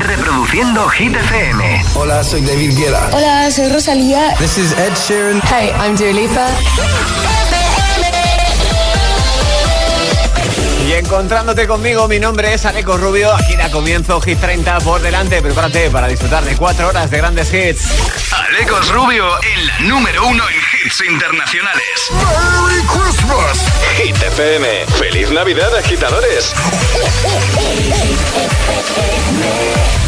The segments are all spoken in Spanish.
Reproduciendo Hit FM. Hola, soy David Guetta. Hola, soy Rosalía. This is Ed Sheeran. Hey, I'm Dua Lipa. Encontrándote conmigo, mi nombre es Aleco Rubio. Aquí da comienzo Hit 30 por delante. Prepárate para disfrutar de cuatro horas de grandes hits. Alecos Rubio en la número uno en hits internacionales. ¡Merry Christmas! Hit FM. ¡Feliz Navidad, agitadores!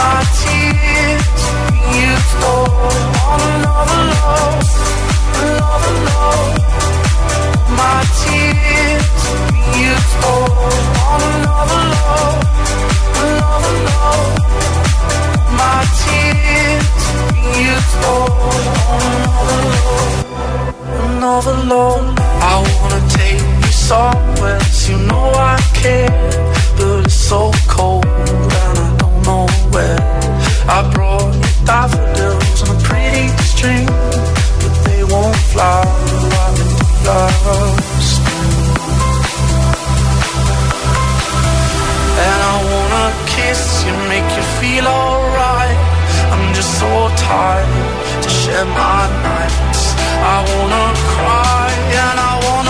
My tears another love, another love. My tears another love, another love. My tears another love, another love. I wanna take you somewhere, you know I care, but it's so cold and I don't know where. I brought you daffodils on a pretty string, but they won't right into lost. And I wanna kiss you, make you feel alright. I'm just so tired to share my nights. I wanna cry and I wanna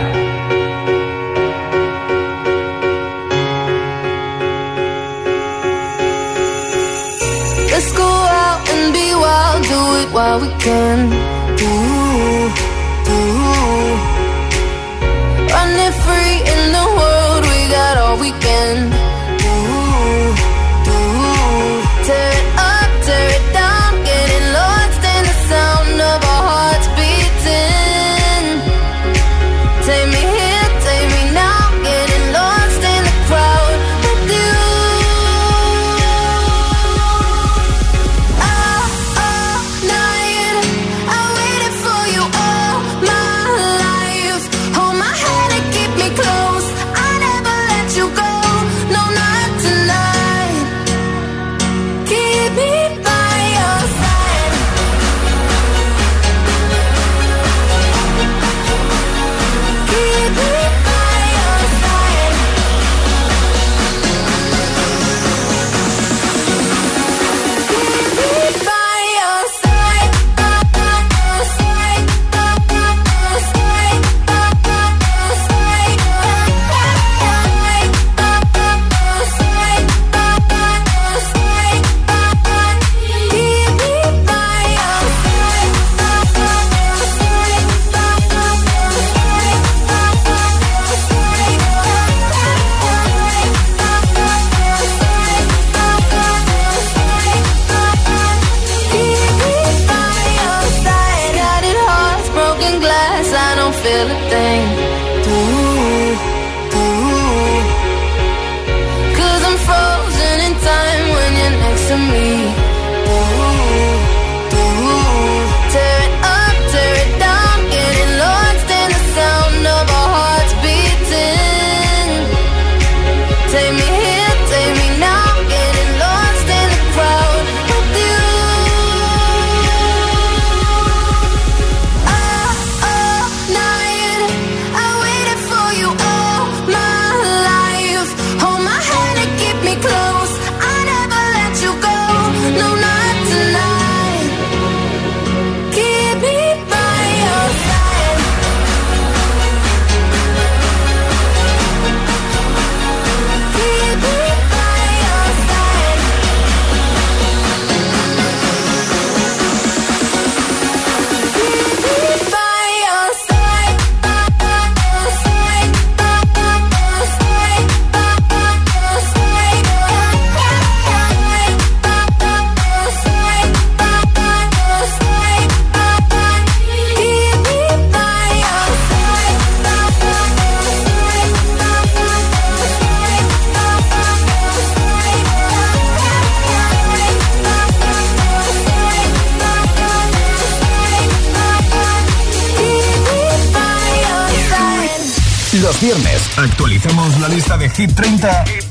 Do it while we can. Actualizamos la lista de Hit 30. Hit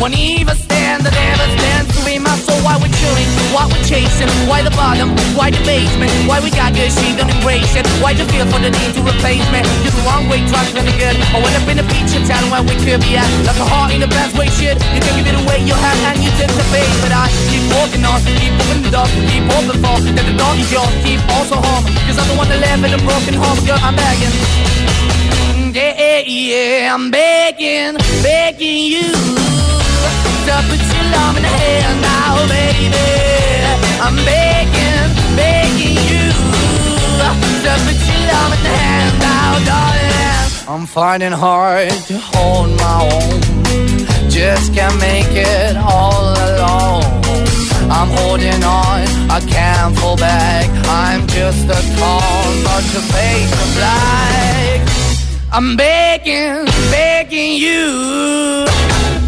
Won't even stand, I never stand to be my soul. Why we're chilling, why we're chasing, why the bottom, why the basement, why we got good, she don't embrace it. Why the feel for the need to replace me? You're the wrong way, trying to good. I went up in a feature town where we could be at. Like a heart in the best way, shit. You can give it away, you have, and you tend to pay. But I keep walking on, keep moving the dog, keep hoping for that the dog is yours, keep also home. Cause I'm the one that live in a broken home, girl, I'm begging. Yeah, yeah, I'm begging, begging you to put your love in the hand now, baby. I'm begging, begging you to put your love in the hand now, darling. I'm finding hard to hold my own, just can't make it all alone. I'm holding on, I can't fall back. I'm just a call, but your face of black. I'm begging, begging you,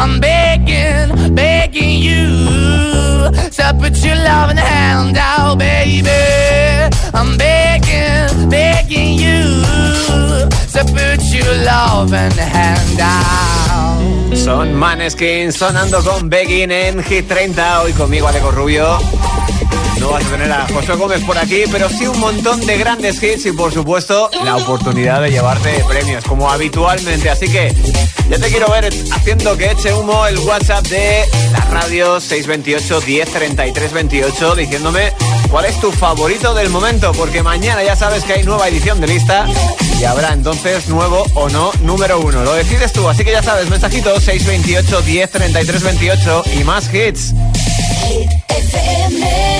I'm begging, begging you to put your loving hand out, baby. I'm begging, begging you to put your loving hand out. Son Maneskin sonando con Begging en Hit 30. Hoy conmigo, Alejo Rubio. Vas a tener a José Gómez por aquí, pero sí un montón de grandes hits y por supuesto la oportunidad de llevarte premios como habitualmente. Así que ya te quiero ver haciendo que eche humo el WhatsApp de la radio 628 10 28 diciéndome cuál es tu favorito del momento, porque mañana ya sabes que hay nueva edición de lista y habrá entonces nuevo o no número uno. Lo decides tú, así que ya sabes, mensajito 628 10 28 y más hits.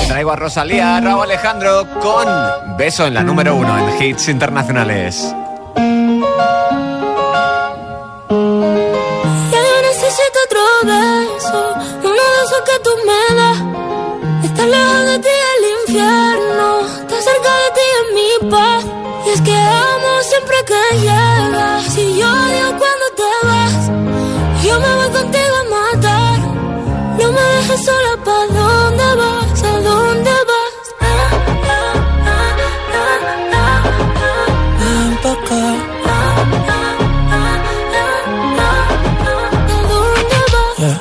Traigo a Rosalía, Raúl Alejandro con Beso en la número uno en hits internacionales. Ya yo necesito otro beso, uno de esos que tú me das. Está lejos de ti el infierno, está cerca de ti en mi paz. Y es que amo siempre que llegas. Si yo odio cuando te vas, yo me voy contigo. Dejes sola, ¿pa' dónde vas? ¿A dónde vas? Ven pa' acá. ¿A dónde vas? Yeah.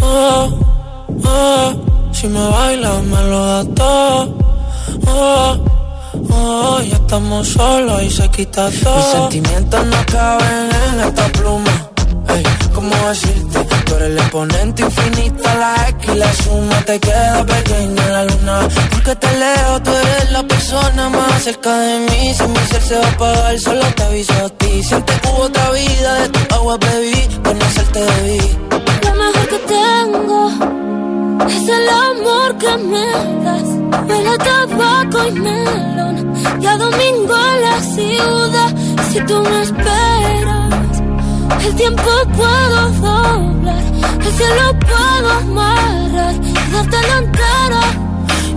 Oh, oh, si me bailas me lo das todo. Oh, oh, ya estamos solos y se quita todo. Mis sentimientos no caben en esta pluma. Ey, cómo decirte. Tú eres el exponente infinito, la X la suma te queda pequeña en la luna. Porque te leo, tú eres la persona más cerca de mí. Si mi ser se va a apagar, solo te aviso a ti. Siente que hubo otra vida, de tu agua bebí, conocerte debí. Lo mejor que tengo es el amor que me das. Huele tabaco y melón. Y a domingo en la ciudad. Si tú me esperas, el tiempo puedo doblar. El cielo puedo amarrar y darte la entera.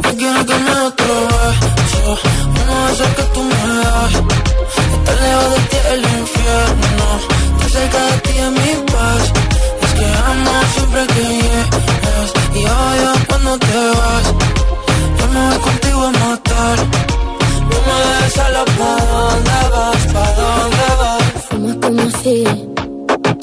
Yo quiero que me otro beso, uno de esos que tú me das. Estar lejos de ti el infierno, estar cerca de ti es mi paz. Es que amo siempre que llegas y odio cuando te vas. Yo me voy contigo a matar. No me dejes solo, ¿pa'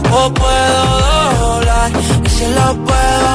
tiempo puedo doblar y se lo puedo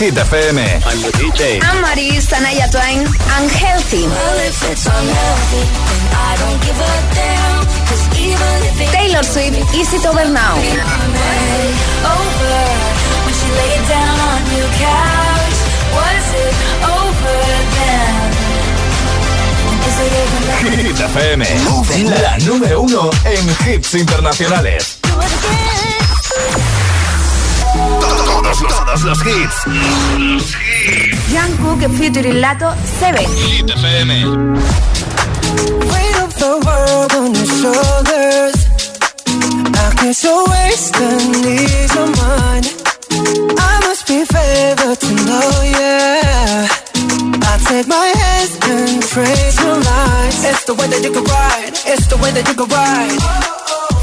ya suena en Hit FM. I'm Maris, Anaya Twain, Unhealthy. Taylor Swift, Easy to Over Now. Hit FM, la número uno en hits internacionales. Todos los, todos los hits. Jungkook featuring Lato, Seven. Hit FM. Weight of the world on your shoulders. I guess you're wasting ease of mine. I must be favored to know, yeah. I take my hands and trace your lines. It's the way that you can ride. It's the way that you can ride.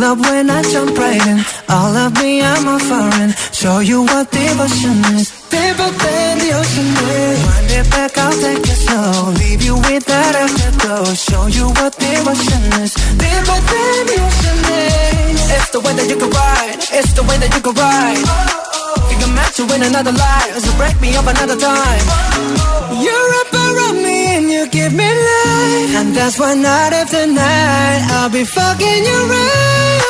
You love when I jump right in. All of me, I'm a foreign. Show you what devotion is. Deeper than the ocean is. Wind it back, I'll take it slow. Leave you with that afterglow. Show you what devotion is. Deeper than the ocean is. It's the way that you can ride. It's the way that you can ride. Think I'm meant to win another life. So break me up another time. You're up around me and you give me life. And that's why night after night I'll be fucking you right.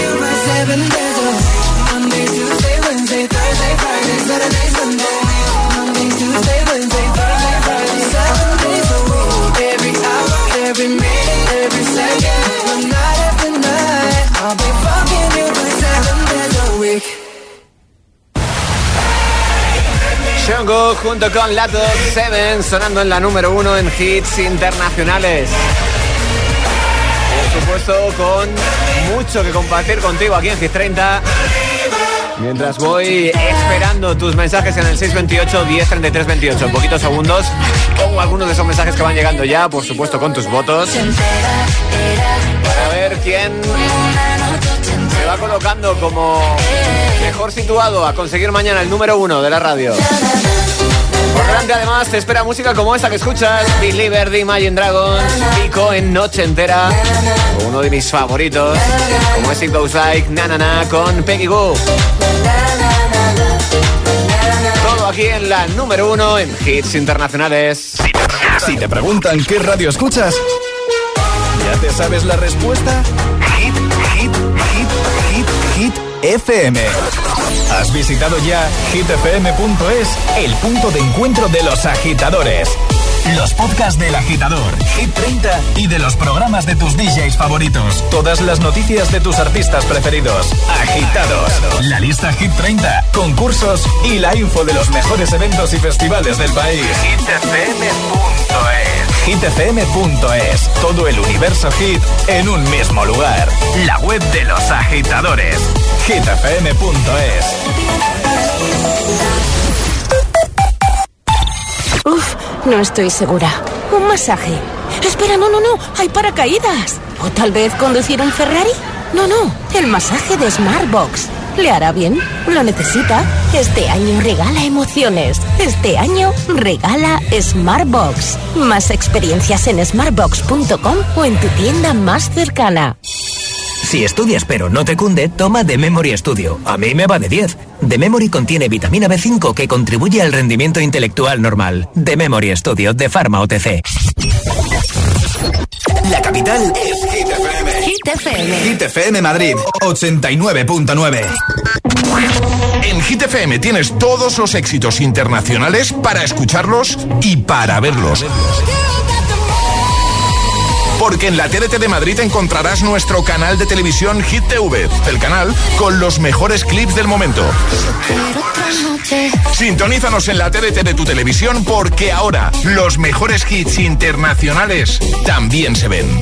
Junto con Lato 7 sonando en la número uno en hits internacionales. Por supuesto, con mucho que compartir contigo aquí en Hit 30. Mientras voy esperando tus mensajes en el 628 1033 28. En poquitos segundos pongo algunos de esos mensajes que van llegando ya, por supuesto con tus votos. Para ver quién se va colocando como mejor situado a conseguir mañana el número uno de la radio. Por delante además te espera música como esta que escuchas, Believer de Imagine Dragons, Pico en Noche Entera, uno de mis favoritos, como es It Goes Like, Na Na Na con Peggy Goo. Todo aquí en la número uno en hits internacionales. Si te preguntan qué radio escuchas, ¿ya te sabes la respuesta? FM. ¿Has visitado ya hitfm.es, el punto de encuentro de los agitadores? Los podcasts del agitador, Hit 30 y de los programas de tus DJs favoritos. Todas las noticias de tus artistas preferidos. Agitados. La lista Hit 30, concursos y la info de los mejores eventos y festivales del país. hitfm.es hitfm.es. Todo el universo hit en un mismo lugar. La web de los agitadores. hitfm.es. Uf, no estoy segura. Un masaje. Espera, no, no, no. Hay paracaídas. O tal vez conducir un Ferrari. No, no. El masaje de Smartbox. ¿Le hará bien? ¿Lo necesita? Este año regala emociones. Este año regala Smartbox. Más experiencias en smartbox.com o en tu tienda más cercana. Si estudias pero no te cunde, toma The Memory Studio. A mí me va de 10. The Memory contiene vitamina B5 que contribuye al rendimiento intelectual normal. The Memory Studio de Pharma OTC. La capital es Hit FM. Hit FM. Hit FM Madrid 89.9. En Hit FM tienes todos los éxitos internacionales para escucharlos y para verlos. Porque en la TDT de Madrid encontrarás nuestro canal de televisión Hit TV, el canal con los mejores clips del momento. Sintonízanos en la TDT de tu televisión porque ahora los mejores hits internacionales también se ven.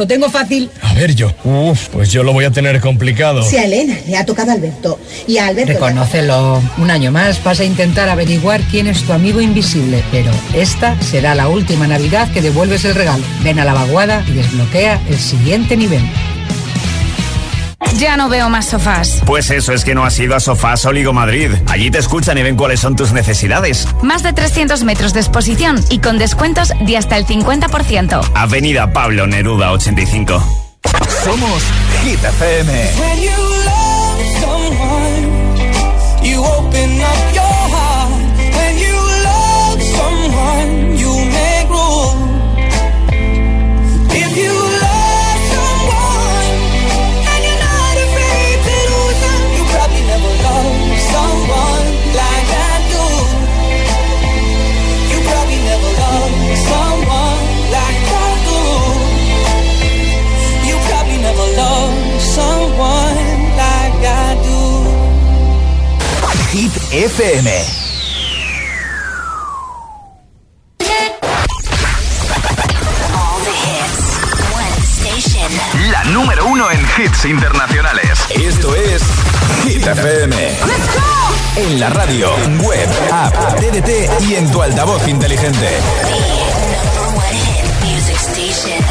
Lo tengo fácil. A ver yo. Uf, pues yo lo voy a tener complicado. Si a Elena le ha tocado a Alberto y a Alberto... Reconócelo. Un año más vas a intentar averiguar quién es tu amigo invisible, pero esta será la última Navidad que devuelves el regalo. Ven a la vaguada y desbloquea el siguiente nivel. Ya no veo más sofás. Pues eso es que no has ido a Sofás Oligo Madrid. Allí te escuchan y ven cuáles son tus necesidades. Más de 300 metros de exposición y con descuentos de hasta el 50%. Avenida Pablo Neruda 85. Somos Hit FM. Hit FM. La número uno en hits internacionales. Esto es Hit FM. En la radio, web, app, TDT y en tu altavoz inteligente.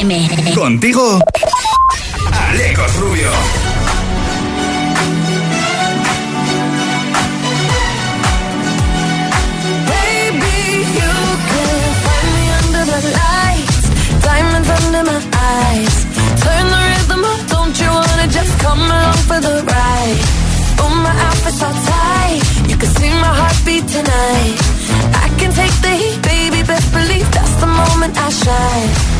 FM. Contigo, Alecos Rubio. Baby, you can find me under the lights, diamonds under my eyes. Turn the rhythm up, don't you wanna just come along for the ride? Oh, my outfit's all tight, you can see my heartbeat tonight. I can take the heat, baby, best believe that's the moment I shine.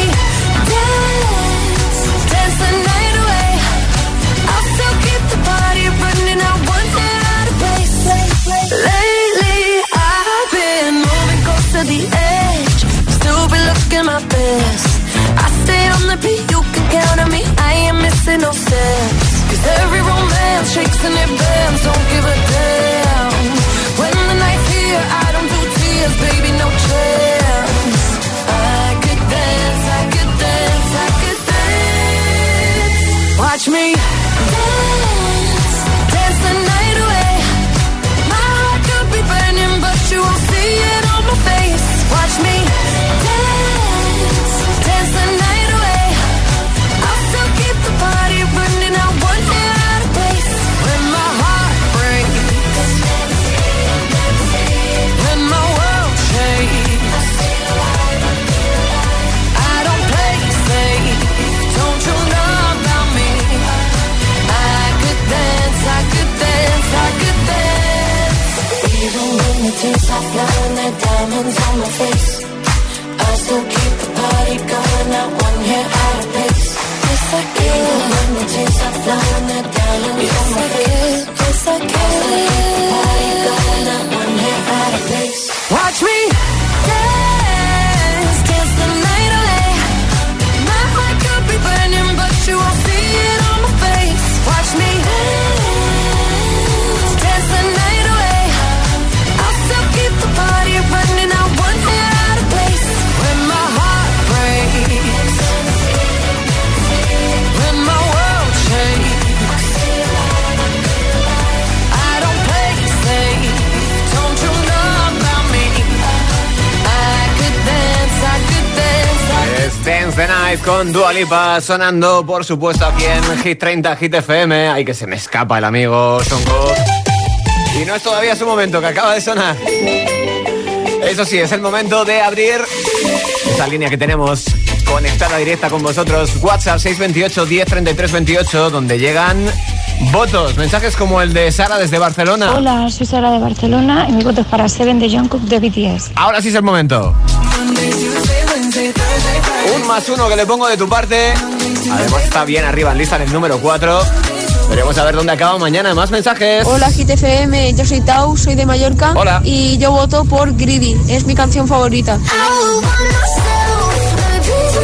shakes and it bends. Don't give a Watch me. Con Dua Lipa sonando, por supuesto, aquí en Hit 30, Hit FM. Ay, que se me escapa el amigo Sonko. Y no es todavía su momento, que acaba de sonar. Eso sí, es el momento de abrir esa línea que tenemos conectada directa con vosotros. WhatsApp 628 10 28, donde llegan votos, mensajes como el de Sara desde Barcelona. Hola, soy Sara de Barcelona y mi voto es para Seven de Jungkook de BTS. Ahora sí es el momento. Un más uno que le pongo de tu parte. Además está bien arriba en lista en el número 4. Veremos a ver dónde acaba mañana. Más mensajes. Hola GTFM, yo soy Tau, soy de Mallorca. Hola. Y yo voto por Greedy, es mi canción favorita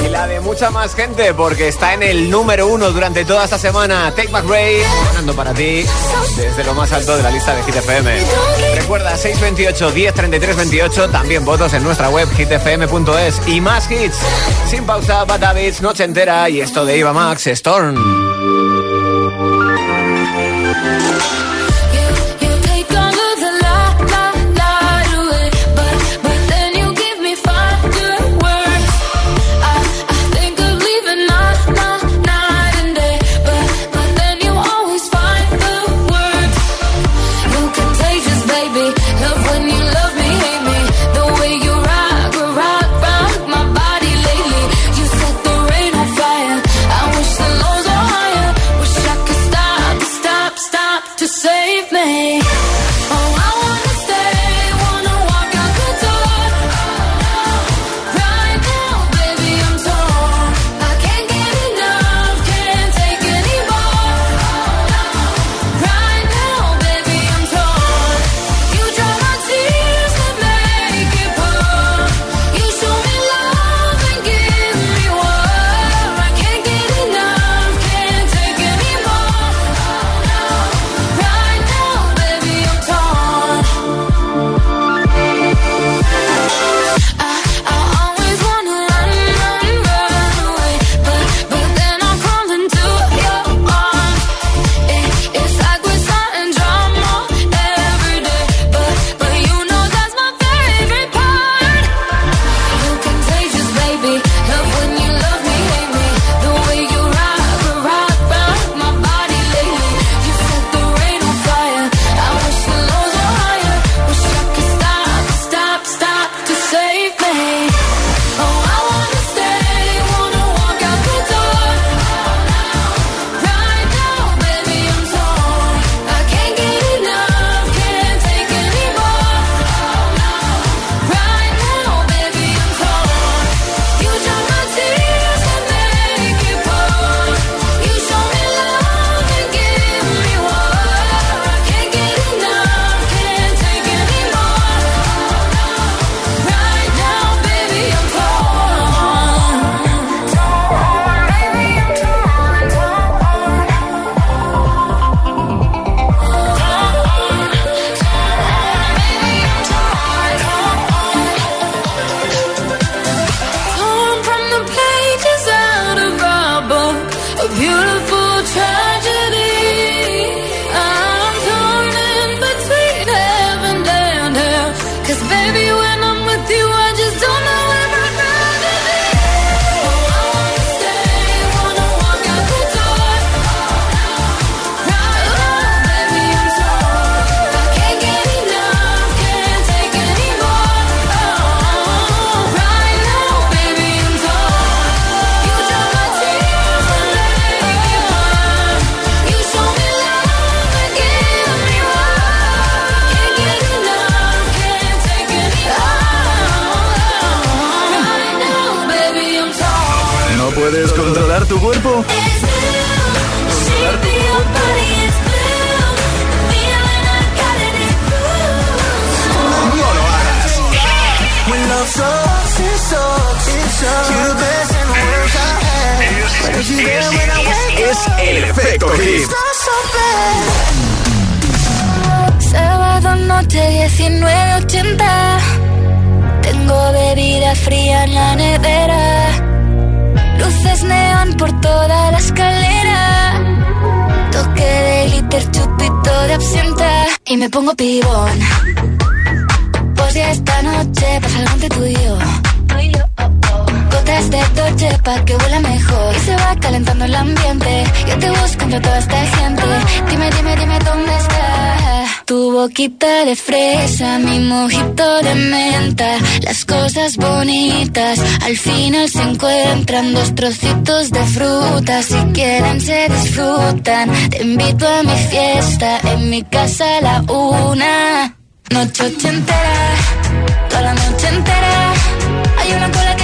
de mucha más gente porque está en el número uno durante toda esta semana. Take Back Ray, ganando para ti desde lo más alto de la lista de Hit FM. Recuerda 628 10 33 28, también votos en nuestra web hitfm.es y más hits. Sin pausa, Habits, Noche Entera y esto de Iva Max, Storm. dos trocitos de fruta, si quieren se disfrutan. Te invito a mi fiesta, en mi casa a la una. Noche entera, toda la noche entera, hay una cola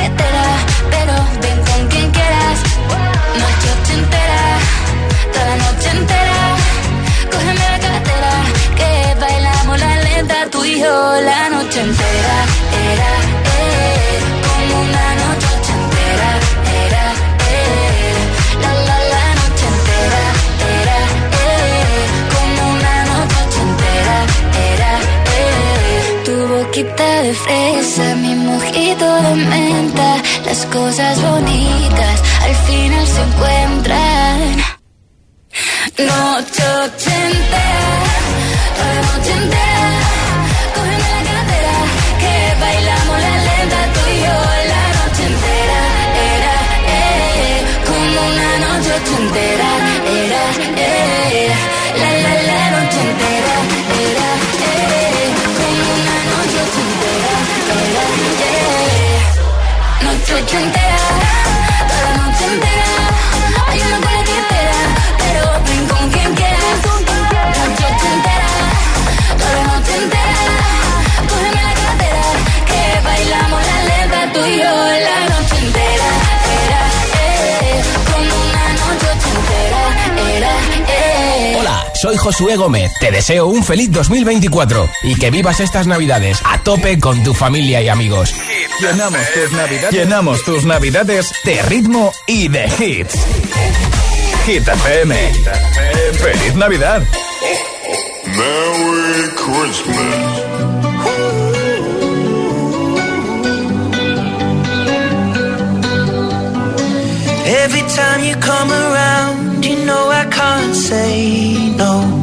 tormenta, las cosas bonitas al final se encuentran. Noche ochentera. noche entera, toda la noche entera. Hay una cola que espera, pero ven con quien quieras. Noche entera, toda la noche entera. Cógeme la cadera, que bailamos la lenta tú y yo la noche entera. Era, eh, como una noche entera. Era, eh. Hola, soy Josué Gómez. Te deseo un feliz 2024 y que vivas estas Navidades a tope con tu familia y amigos. Llenamos tus navidades. Llenamos tus navidades de ritmo y de hits. Hit FM. ¡Feliz Navidad! Merry Christmas. Every time you come around, you know I can't say no.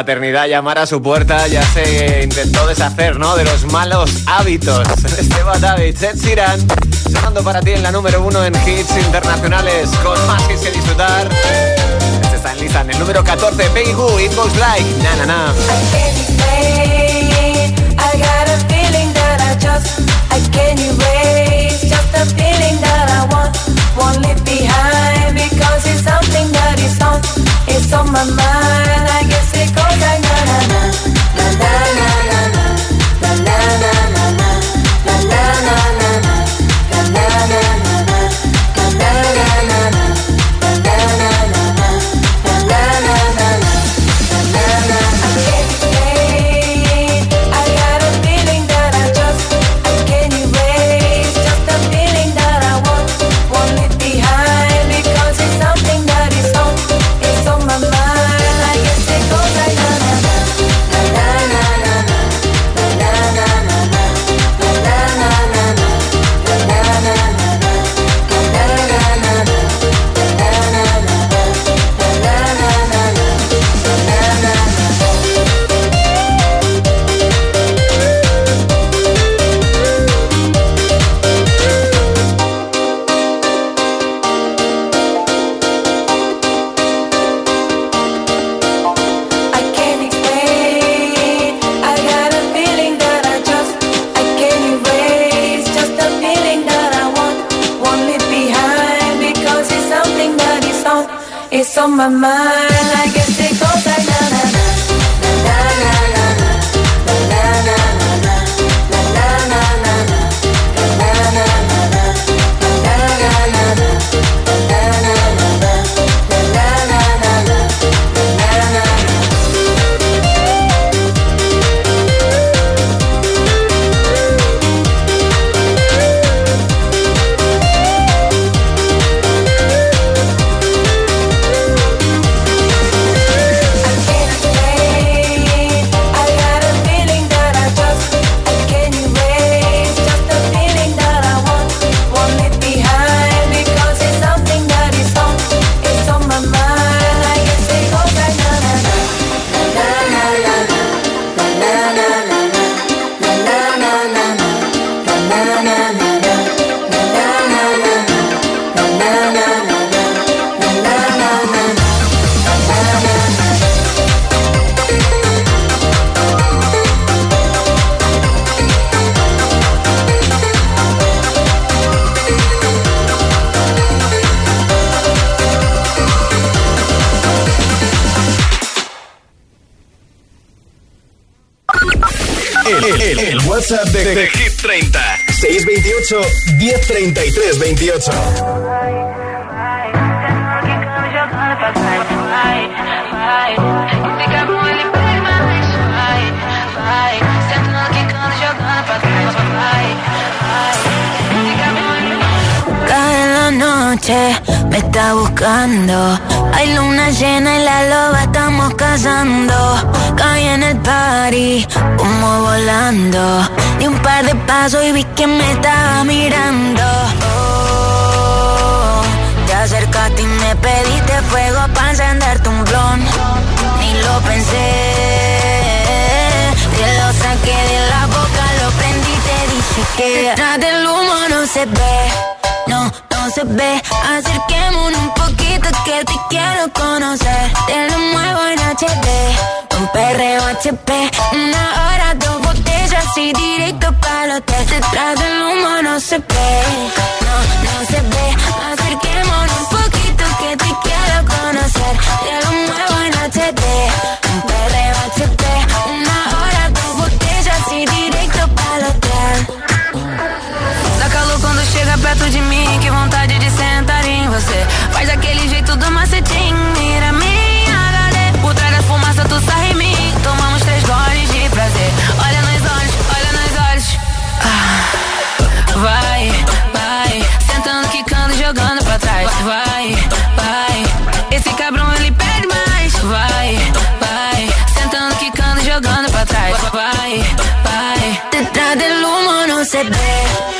Paternidad llamara a su puerta, ya se intentó deshacer, ¿no? De los malos hábitos. Esteban David, Ed Sheeran, sonando para ti en la número uno en hits internacionales, con más hits que disfrutar. Este está en en el número 14, Peggy Goo, It Goes Like, na na na. I can't erase Just a feeling that I want Won't leave behind Because it's something that is on. It's on my mind I guess it goes like na na na Na na na na my mind. 3328. Fica mole pra noche me está buscando. Hay luna llena y la loba estamos cazando. Caí en el party, humo volando. Di un par de pasos y vi que me estaba mirando. Oh, te acercaste y me pediste fuego para encenderte un blon. Ni lo pensé, te lo saqué de la boca, lo prendí te dije que detrás del humo no se ve, no, no se ve. Acerquémonos un poquito que te quiero conocer. Te lo muevo en HD, un perreo HP, una hora, dos y directo para el hotel. Detrás del humo no se ve, no, no se ve. Acerquémonos un poquito que te quiero conocer. Te lo muevo en HD, un perreo HP, una hora, dos botellas y directo para el hotel. Dá calor quando chega perto de mim, que vontade de sentar em você. Faz aquele jeito do macetinho, Vai, detrás del humo no se ve.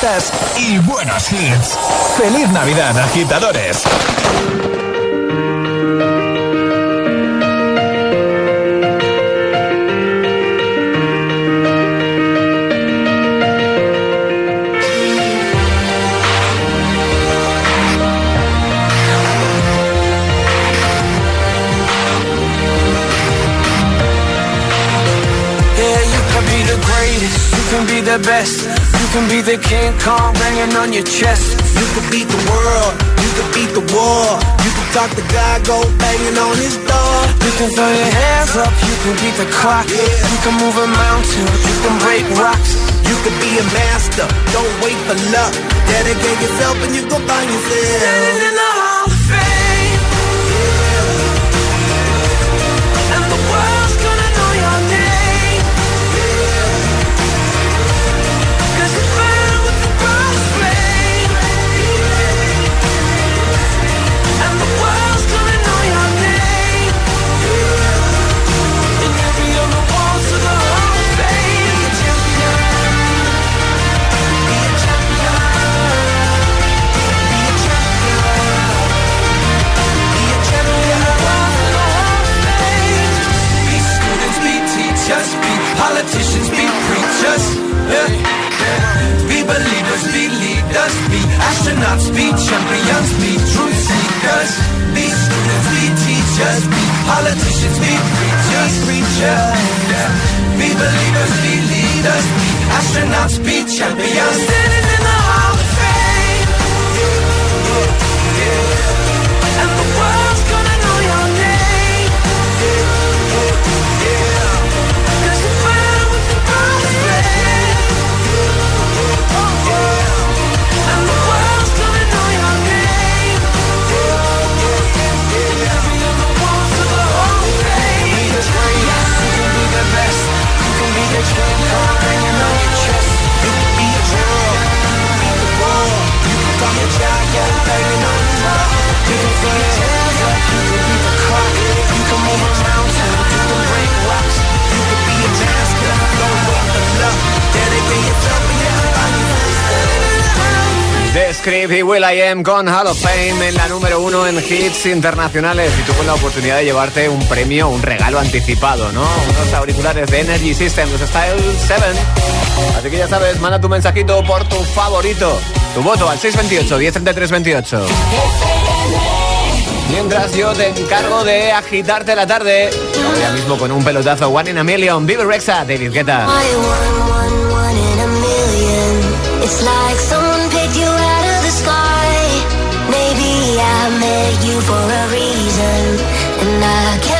fiestas y buenos hits. ¡Feliz Navidad, agitadores! Can be the best can be the King Kong banging on your chest. You can beat the world. You can beat the war. You can talk the guy go banging on his door. You can throw your hands up. You can beat the clock. Yeah. You can move a mountain. You can break rocks. You can be a master. Don't wait for luck. Dedicate yourself and you can find yourself. Will I Am con Hall of Fame en la número uno en hits internacionales y tú con la oportunidad de llevarte un premio, un regalo anticipado, ¿no? Unos auriculares de Energy System, los Style 7. Así que ya sabes, manda tu mensajito por tu favorito, tu voto al 628 103328. Mientras yo te encargo de agitarte la tarde, ahora mismo con un pelotazo One in a Million, Vive Rexa, David Guetta. for a reason, and I can't.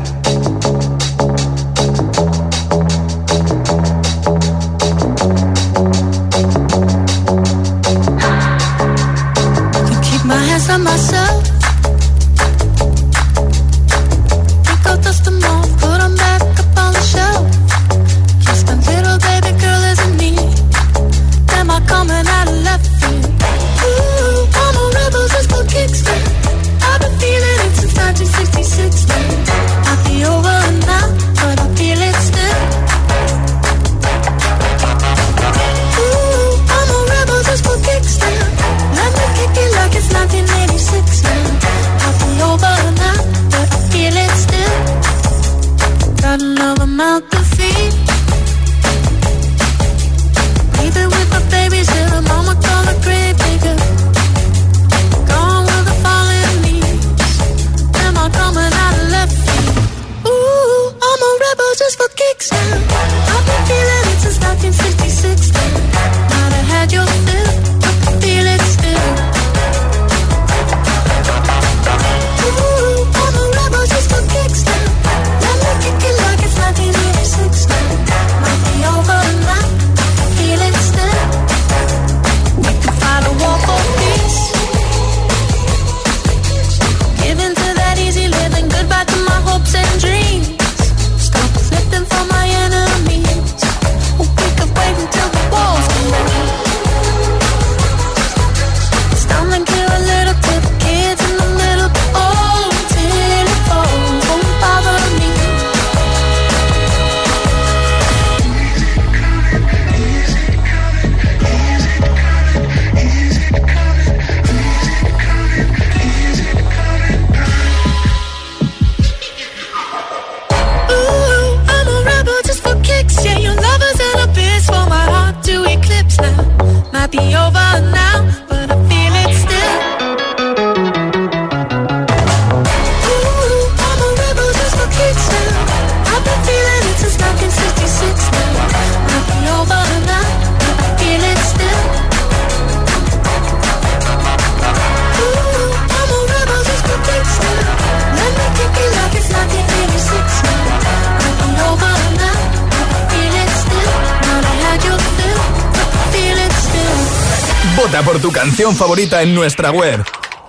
favorita en nuestra web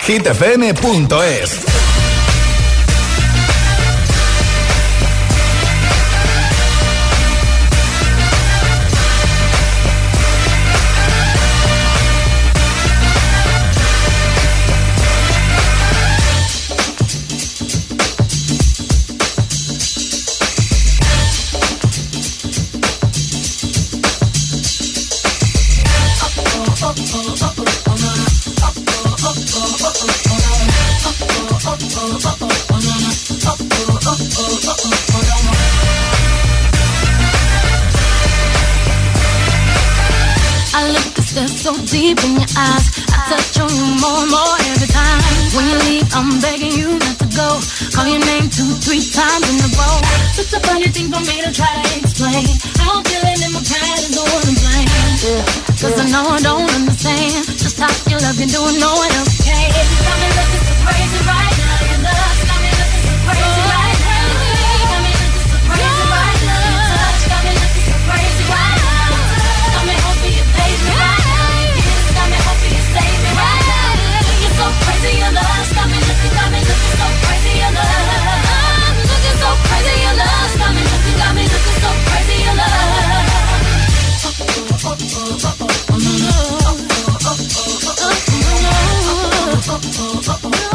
hitfm.es. look so deep in your eyes. I touch on you more and more every time. When you leave, I'm begging you not to go. Call your name two, three times in a row. It's a funny thing for me to try to explain. How I'm feeling in my pride is the one to blame. Cause I know I don't understand just how your love can do no one else can. Got me looking so crazy right oh, oh, up. oh. oh.